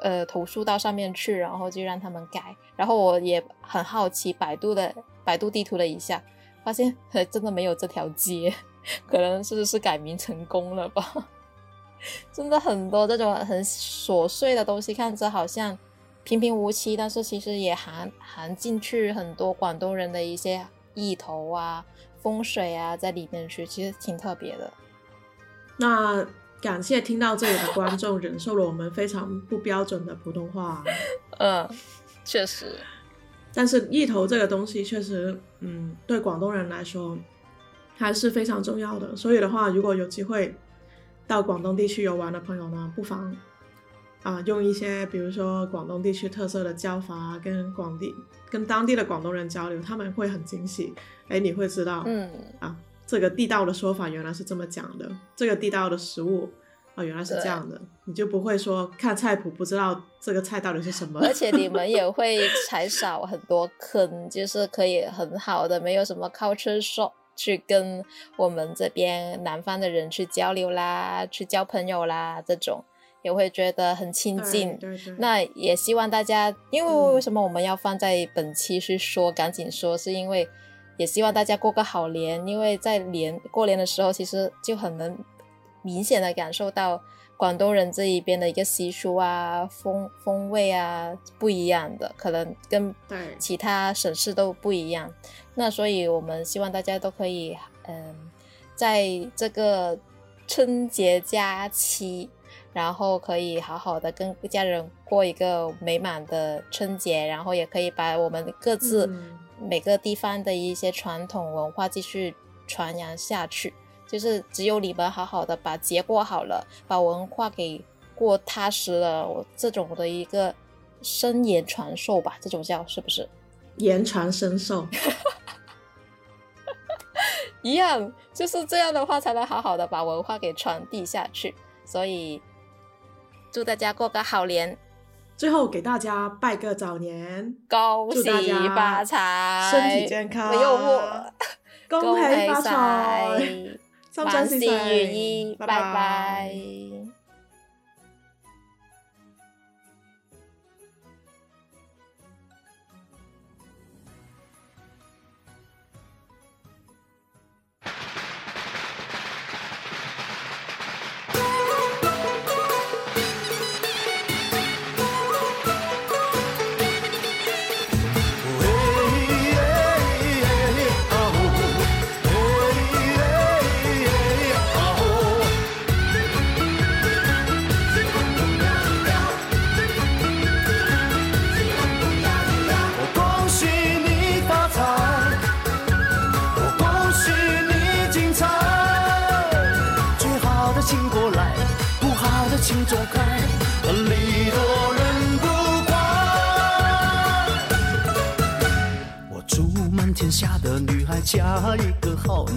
呃，投诉到上面去，然后就让他们改。然后我也很好奇，百度的百度地图了一下，发现 真的没有这条街，可能是是改名成功了吧。真的很多这种很琐碎的东西，看着好像平平无奇，但是其实也含含进去很多广东人的一些意头啊、风水啊在里面去，其实挺特别的。那。感谢听到这里的观众忍受了我们非常不标准的普通话，嗯，确实。但是意头这个东西确实，嗯，对广东人来说还是非常重要的。所以的话，如果有机会到广东地区游玩的朋友呢，不妨啊用一些比如说广东地区特色的叫法跟广地跟当地的广东人交流，他们会很惊喜。哎，你会知道，嗯啊。这个地道的说法原来是这么讲的，这个地道的食物啊原来是这样的，你就不会说看菜谱不知道这个菜到底是什么，而且你们也会踩少很多坑，就是可以很好的，没有什么 culture s h o p 去跟我们这边南方的人去交流啦，去交朋友啦，这种也会觉得很亲近。对对。那也希望大家，因为为什么我们要放在本期去说，赶紧说，是因为。也希望大家过个好年，因为在年过年的时候，其实就很能明显的感受到广东人这一边的一个习俗啊、风风味啊不一样的，可能跟其他省市都不一样。那所以我们希望大家都可以，嗯，在这个春节假期，然后可以好好的跟家人过一个美满的春节，然后也可以把我们各自。每个地方的一些传统文化继续传扬下去，就是只有你们好好的把节过好了，把文化给过踏实了。我这种的一个身言传授吧，这种叫是不是？言传身受，一样，就是这样的话才能好好的把文化给传递下去。所以，祝大家过个好年。最后给大家拜个早年，恭喜发财，身体健康，没有我，恭喜发财，万事如意，拜拜。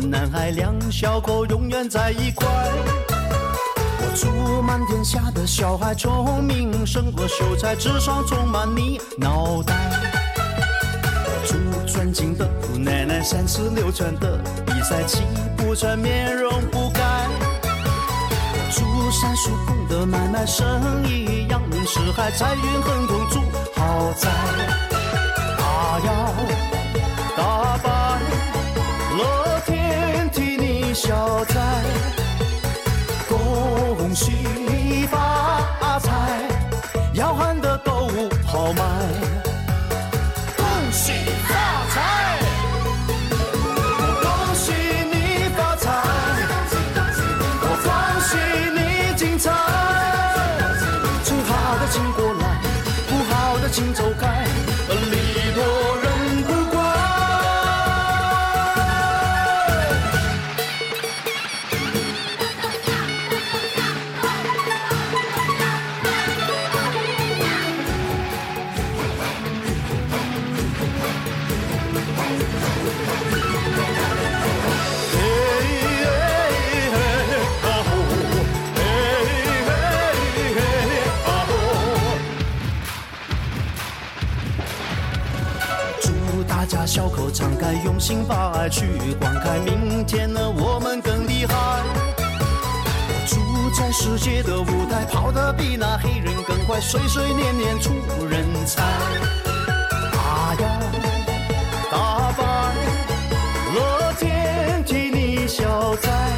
男孩两小口，永远在一块。我祝满天下的小孩聪明胜过秀才，智商充满你脑袋。我祝尊敬的姑奶奶三十六圈的比赛，气不喘，面容不改。我祝三叔公的买卖生意扬名四海，财运亨通，祝豪宅。阿哟。小财，恭喜发财，要喊的都喊好卖。恭喜发财，我恭喜你发财，我恭喜你精彩。不好的请过来，不好的请走开。该用心把爱去灌溉，明天的我们更厉害。我住在世界的舞台，跑得比那黑人更快，岁岁年年出人才。大呀，大白，乐天替你消灾。